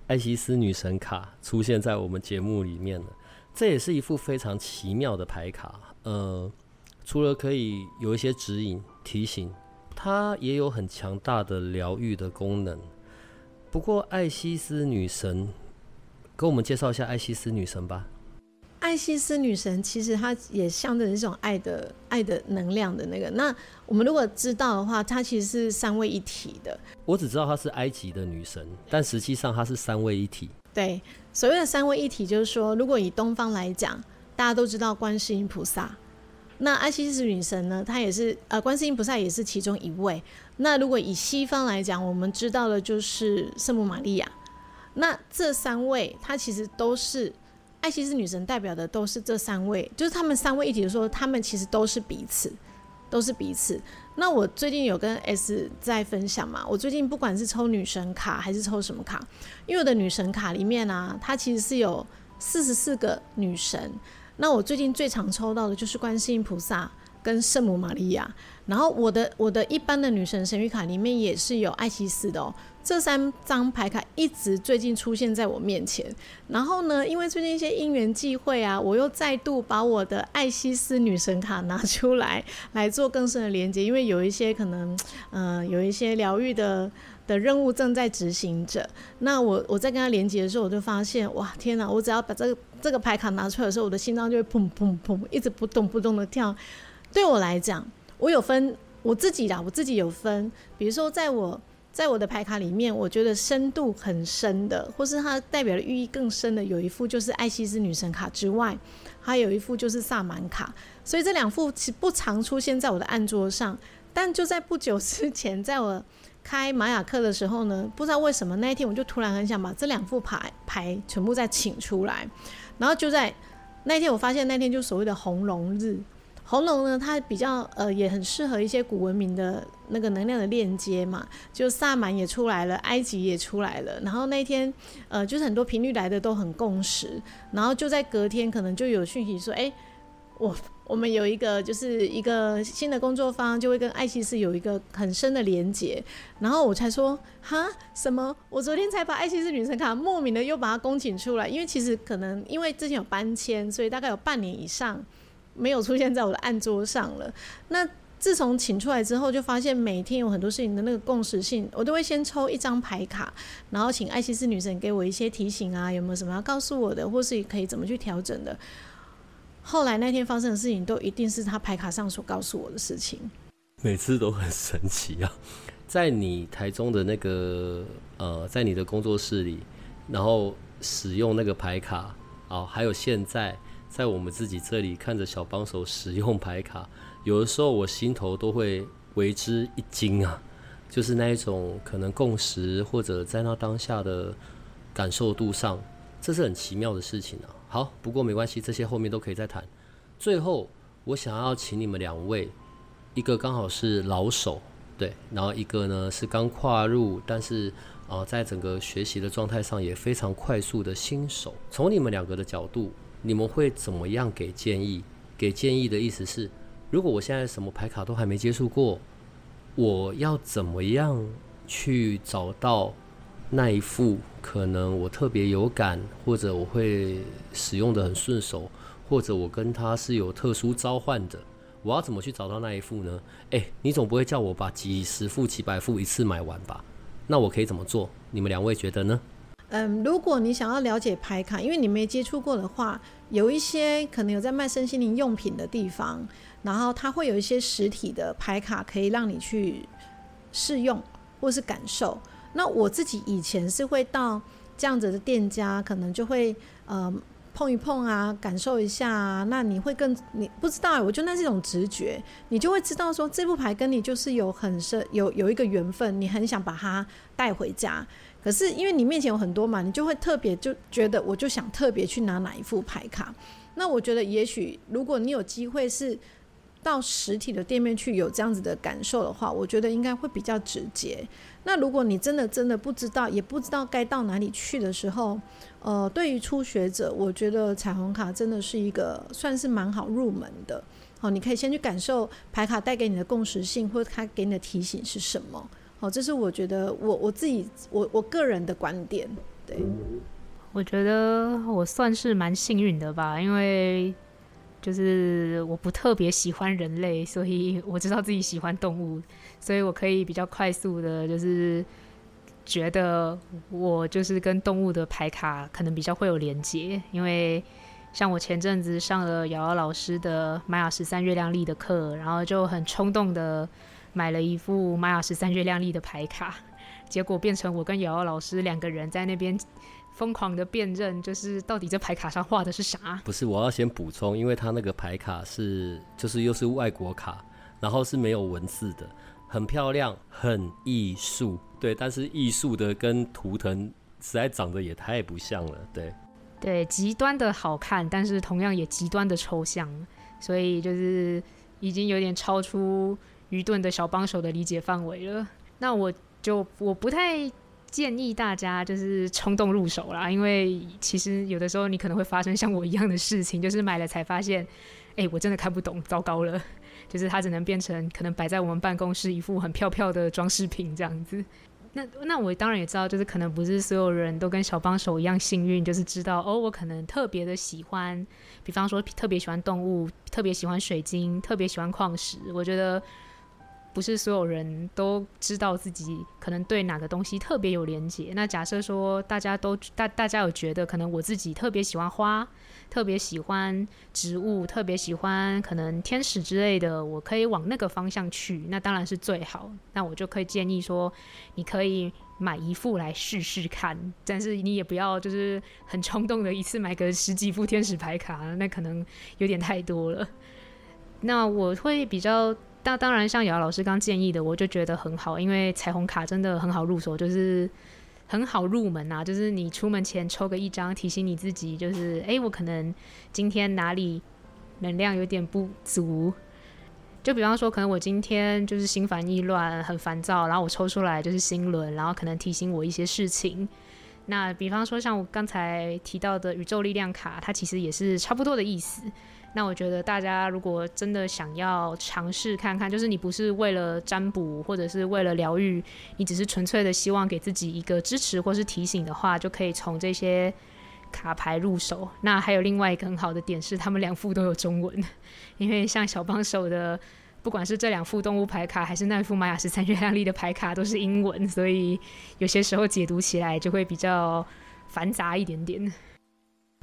爱西斯女神卡出现在我们节目里面了。这也是一副非常奇妙的牌卡，呃，除了可以有一些指引提醒，它也有很强大的疗愈的功能。不过，艾西斯女神，跟我们介绍一下艾西斯女神吧。艾西斯女神其实她也象征一种爱的爱的能量的那个。那我们如果知道的话，她其实是三位一体的。我只知道她是埃及的女神，但实际上她是三位一体。对。所谓的三位一体，就是说，如果以东方来讲，大家都知道观世音菩萨，那艾西斯女神呢，她也是呃，观世音菩萨也是其中一位。那如果以西方来讲，我们知道的就是圣母玛利亚。那这三位，她其实都是爱西斯女神代表的，都是这三位，就是他们三位一体的时候，他们其实都是彼此。都是彼此。那我最近有跟 S 在分享嘛？我最近不管是抽女神卡还是抽什么卡，因为我的女神卡里面啊，它其实是有四十四个女神。那我最近最常抽到的就是观世音菩萨跟圣母玛利亚。然后我的我的一般的女神神谕卡里面也是有艾西斯的哦。这三张牌卡一直最近出现在我面前，然后呢，因为最近一些因缘际会啊，我又再度把我的艾西斯女神卡拿出来来做更深的连接，因为有一些可能，呃，有一些疗愈的的任务正在执行着。那我我在跟他连接的时候，我就发现，哇，天哪！我只要把这个这个牌卡拿出来的时候，我的心脏就会砰砰砰一直不动不动的跳。对我来讲，我有分我自己啦，我自己有分，比如说在我。在我的牌卡里面，我觉得深度很深的，或是它代表的寓意更深的，有一副就是艾西斯女神卡之外，还有一副就是萨满卡。所以这两副其不常出现在我的案桌上，但就在不久之前，在我开玛雅课的时候呢，不知道为什么那一天我就突然很想把这两副牌牌全部再请出来。然后就在那一天，我发现那天就所谓的红龙日。红龙呢，它比较呃也很适合一些古文明的那个能量的链接嘛，就萨满也出来了，埃及也出来了，然后那天呃就是很多频率来的都很共识，然后就在隔天可能就有讯息说，哎，我我们有一个就是一个新的工作方就会跟艾西斯有一个很深的连接，然后我才说哈什么？我昨天才把艾西斯女神卡莫名的又把它恭请出来，因为其实可能因为之前有搬迁，所以大概有半年以上。没有出现在我的案桌上了。那自从请出来之后，就发现每天有很多事情的那个共识性，我都会先抽一张牌卡，然后请艾西斯女神给我一些提醒啊，有没有什么要告诉我的，或是可以怎么去调整的。后来那天发生的事情，都一定是他牌卡上所告诉我的事情。每次都很神奇啊！在你台中的那个呃，在你的工作室里，然后使用那个牌卡，哦，还有现在。在我们自己这里看着小帮手使用牌卡，有的时候我心头都会为之一惊啊，就是那一种可能共识或者在那当下的感受度上，这是很奇妙的事情啊。好，不过没关系，这些后面都可以再谈。最后，我想要请你们两位，一个刚好是老手，对，然后一个呢是刚跨入，但是啊、在整个学习的状态上也非常快速的新手，从你们两个的角度。你们会怎么样给建议？给建议的意思是，如果我现在什么牌卡都还没接触过，我要怎么样去找到那一副可能我特别有感，或者我会使用的很顺手，或者我跟他是有特殊召唤的，我要怎么去找到那一副呢？诶，你总不会叫我把几十副、几百副一次买完吧？那我可以怎么做？你们两位觉得呢？嗯，如果你想要了解牌卡，因为你没接触过的话，有一些可能有在卖身心灵用品的地方，然后它会有一些实体的牌卡可以让你去试用或是感受。那我自己以前是会到这样子的店家，可能就会呃碰一碰啊，感受一下啊。那你会更你不知道，我觉得那是一种直觉，你就会知道说这副牌跟你就是有很深有有一个缘分，你很想把它带回家。可是因为你面前有很多嘛，你就会特别就觉得，我就想特别去拿哪一副牌卡。那我觉得，也许如果你有机会是到实体的店面去有这样子的感受的话，我觉得应该会比较直接。那如果你真的真的不知道，也不知道该到哪里去的时候，呃，对于初学者，我觉得彩虹卡真的是一个算是蛮好入门的。好，你可以先去感受牌卡带给你的共识性，或者它给你的提醒是什么。好，这是我觉得我我自己我我个人的观点。对，我觉得我算是蛮幸运的吧，因为就是我不特别喜欢人类，所以我知道自己喜欢动物，所以我可以比较快速的，就是觉得我就是跟动物的牌卡可能比较会有连接，因为像我前阵子上了瑶瑶老师的玛雅十三月亮历的课，然后就很冲动的。买了一副玛雅十三月亮丽的牌卡，结果变成我跟瑶瑶老师两个人在那边疯狂的辨认，就是到底这牌卡上画的是啥？不是，我要先补充，因为他那个牌卡是就是又是外国卡，然后是没有文字的，很漂亮，很艺术，对，但是艺术的跟图腾实在长得也太不像了，对，对，极端的好看，但是同样也极端的抽象，所以就是已经有点超出。愚钝的小帮手的理解范围了，那我就我不太建议大家就是冲动入手啦，因为其实有的时候你可能会发生像我一样的事情，就是买了才发现，哎、我真的看不懂，糟糕了，就是它只能变成可能摆在我们办公室一副很漂漂的装饰品这样子。那那我当然也知道，就是可能不是所有人都跟小帮手一样幸运，就是知道哦，我可能特别的喜欢，比方说特别喜欢动物，特别喜欢水晶，特别喜欢矿石，我觉得。不是所有人都知道自己可能对哪个东西特别有连结。那假设说大家都大大家有觉得可能我自己特别喜欢花，特别喜欢植物，特别喜欢可能天使之类的，我可以往那个方向去，那当然是最好。那我就可以建议说，你可以买一副来试试看，但是你也不要就是很冲动的一次买个十几副天使牌卡，那可能有点太多了。那我会比较。那当然，像瑶瑶老师刚建议的，我就觉得很好，因为彩虹卡真的很好入手，就是很好入门啊，就是你出门前抽个一张，提醒你自己，就是哎、我可能今天哪里能量有点不足。就比方说，可能我今天就是心烦意乱，很烦躁，然后我抽出来就是心轮，然后可能提醒我一些事情。那比方说，像我刚才提到的宇宙力量卡，它其实也是差不多的意思。那我觉得大家如果真的想要尝试看看，就是你不是为了占卜或者是为了疗愈，你只是纯粹的希望给自己一个支持或是提醒的话，就可以从这些卡牌入手。那还有另外一个很好的点是，他们两副都有中文，因为像小帮手的，不管是这两副动物牌卡，还是那副玛雅十三月亮历的牌卡，都是英文，所以有些时候解读起来就会比较繁杂一点点。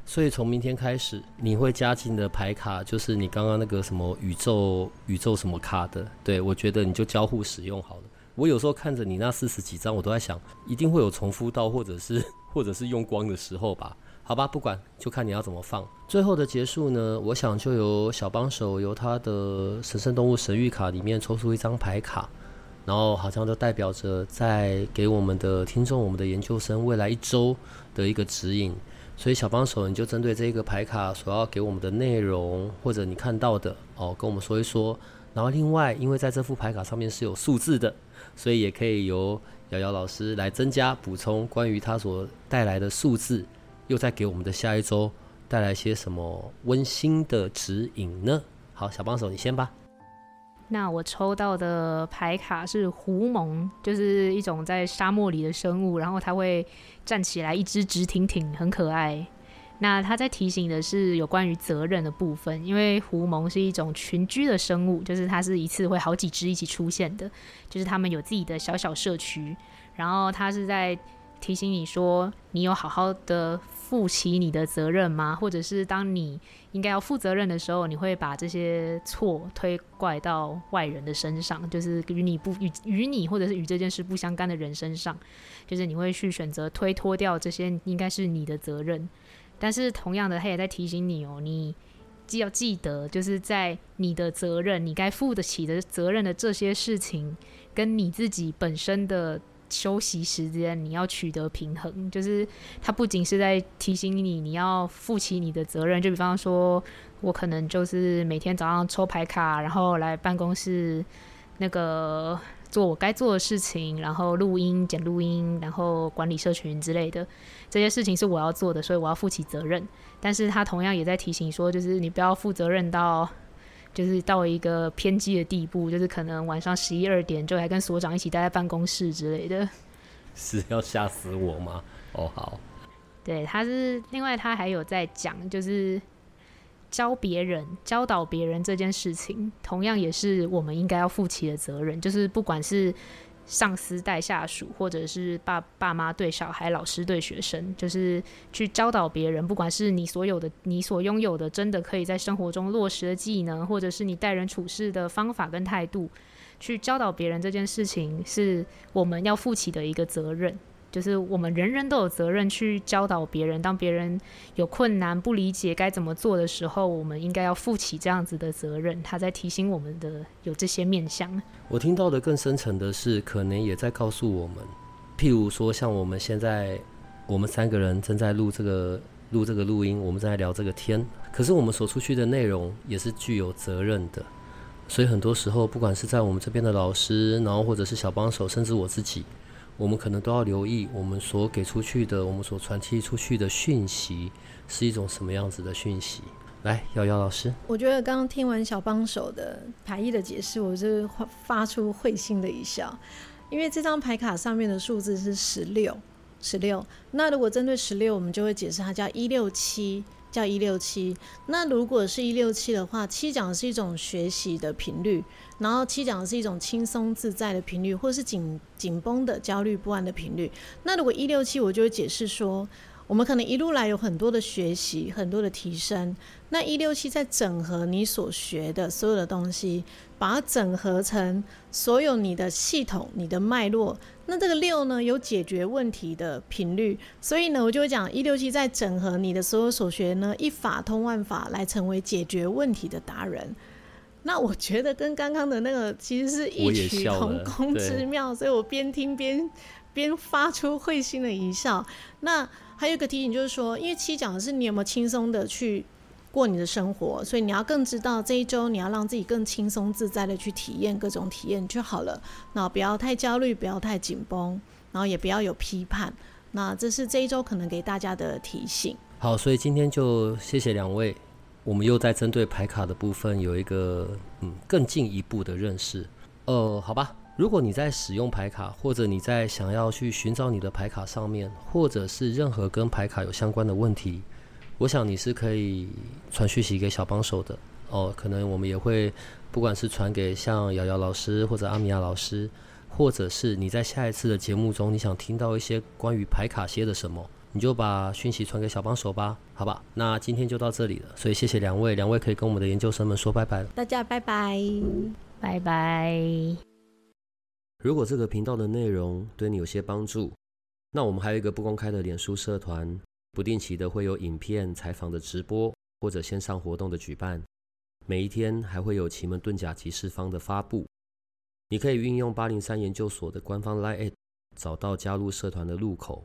所以从明天开始，你会加进的牌卡就是你刚刚那个什么宇宙宇宙什么卡的，对，我觉得你就交互使用好了。我有时候看着你那四十几张，我都在想，一定会有重复到或者是或者是用光的时候吧？好吧，不管，就看你要怎么放。最后的结束呢，我想就由小帮手由他的神圣动物神域卡里面抽出一张牌卡，然后好像就代表着在给我们的听众、我们的研究生未来一周的一个指引。所以小帮手，你就针对这个牌卡所要给我们的内容，或者你看到的哦，跟我们说一说。然后另外，因为在这副牌卡上面是有数字的，所以也可以由瑶瑶老师来增加补充关于他所带来的数字，又在给我们的下一周带来些什么温馨的指引呢？好，小帮手你先吧。那我抽到的牌卡是狐獴，就是一种在沙漠里的生物，然后它会站起来，一只直挺挺，很可爱。那它在提醒的是有关于责任的部分，因为狐獴是一种群居的生物，就是它是一次会好几只一起出现的，就是它们有自己的小小社区，然后它是在提醒你说，你有好好的负起你的责任吗？或者是当你应该要负责任的时候，你会把这些错推怪到外人的身上，就是与你不与与你或者是与这件事不相干的人身上，就是你会去选择推脱掉这些应该是你的责任。但是同样的，他也在提醒你哦，你既要记得，就是在你的责任，你该负得起的责任的这些事情，跟你自己本身的。休息时间你要取得平衡，就是它不仅是在提醒你你要负起你的责任，就比方说，我可能就是每天早上抽牌卡，然后来办公室那个做我该做的事情，然后录音、剪录音，然后管理社群之类的这些事情是我要做的，所以我要负起责任。但是他同样也在提醒说，就是你不要负责任到。就是到一个偏激的地步，就是可能晚上十一二点就还跟所长一起待在办公室之类的，是要吓死我吗？哦，好。对，他是另外他还有在讲，就是教别人、教导别人这件事情，同样也是我们应该要负起的责任，就是不管是。上司带下属，或者是爸爸妈对小孩、老师对学生，就是去教导别人。不管是你所有的、你所拥有的，真的可以在生活中落实的技能，或者是你待人处事的方法跟态度，去教导别人这件事情，是我们要负起的一个责任。就是我们人人都有责任去教导别人，当别人有困难、不理解该怎么做的时候，我们应该要负起这样子的责任。他在提醒我们的有这些面向。我听到的更深层的是，可能也在告诉我们，譬如说，像我们现在，我们三个人正在录这个录这个录音，我们正在聊这个天，可是我们所出去的内容也是具有责任的。所以很多时候，不管是在我们这边的老师，然后或者是小帮手，甚至我自己。我们可能都要留意，我们所给出去的，我们所传递出去的讯息是一种什么样子的讯息？来，瑶瑶老师，我觉得刚刚听完小帮手的牌意的解释，我就发出会心的一笑，因为这张牌卡上面的数字是十六，十六。那如果针对十六，我们就会解释它叫一六七。叫一六七，那如果是一六七的话，七讲是一种学习的频率，然后七讲的是一种轻松自在的频率，或是紧紧绷的焦虑不安的频率。那如果一六七，我就会解释说，我们可能一路来有很多的学习，很多的提升。那一六七在整合你所学的所有的东西，把它整合成所有你的系统、你的脉络。那这个六呢，有解决问题的频率，所以呢，我就会讲一六七在整合你的所有所学呢，一法通万法，来成为解决问题的达人。那我觉得跟刚刚的那个其实是异曲同工之妙，所以我边听边边发出会心的一笑。那还有一个提醒就是说，因为七讲的是你有没有轻松的去过你的生活，所以你要更知道这一周你要让自己更轻松自在的去体验各种体验就好了。那不要太焦虑，不要太紧绷，然后也不要有批判。那这是这一周可能给大家的提醒。好，所以今天就谢谢两位，我们又在针对牌卡的部分有一个嗯更进一步的认识。呃，好吧。如果你在使用牌卡，或者你在想要去寻找你的牌卡上面，或者是任何跟牌卡有相关的问题，我想你是可以传讯息给小帮手的哦。可能我们也会，不管是传给像瑶瑶老师或者阿米亚老师，或者是你在下一次的节目中，你想听到一些关于牌卡些的什么，你就把讯息传给小帮手吧，好吧？那今天就到这里了，所以谢谢两位，两位可以跟我们的研究生们说拜拜了。大家拜拜，拜拜。如果这个频道的内容对你有些帮助，那我们还有一个不公开的脸书社团，不定期的会有影片采访的直播或者线上活动的举办，每一天还会有奇门遁甲集市方的发布。你可以运用八零三研究所的官方 LINE，找到加入社团的入口。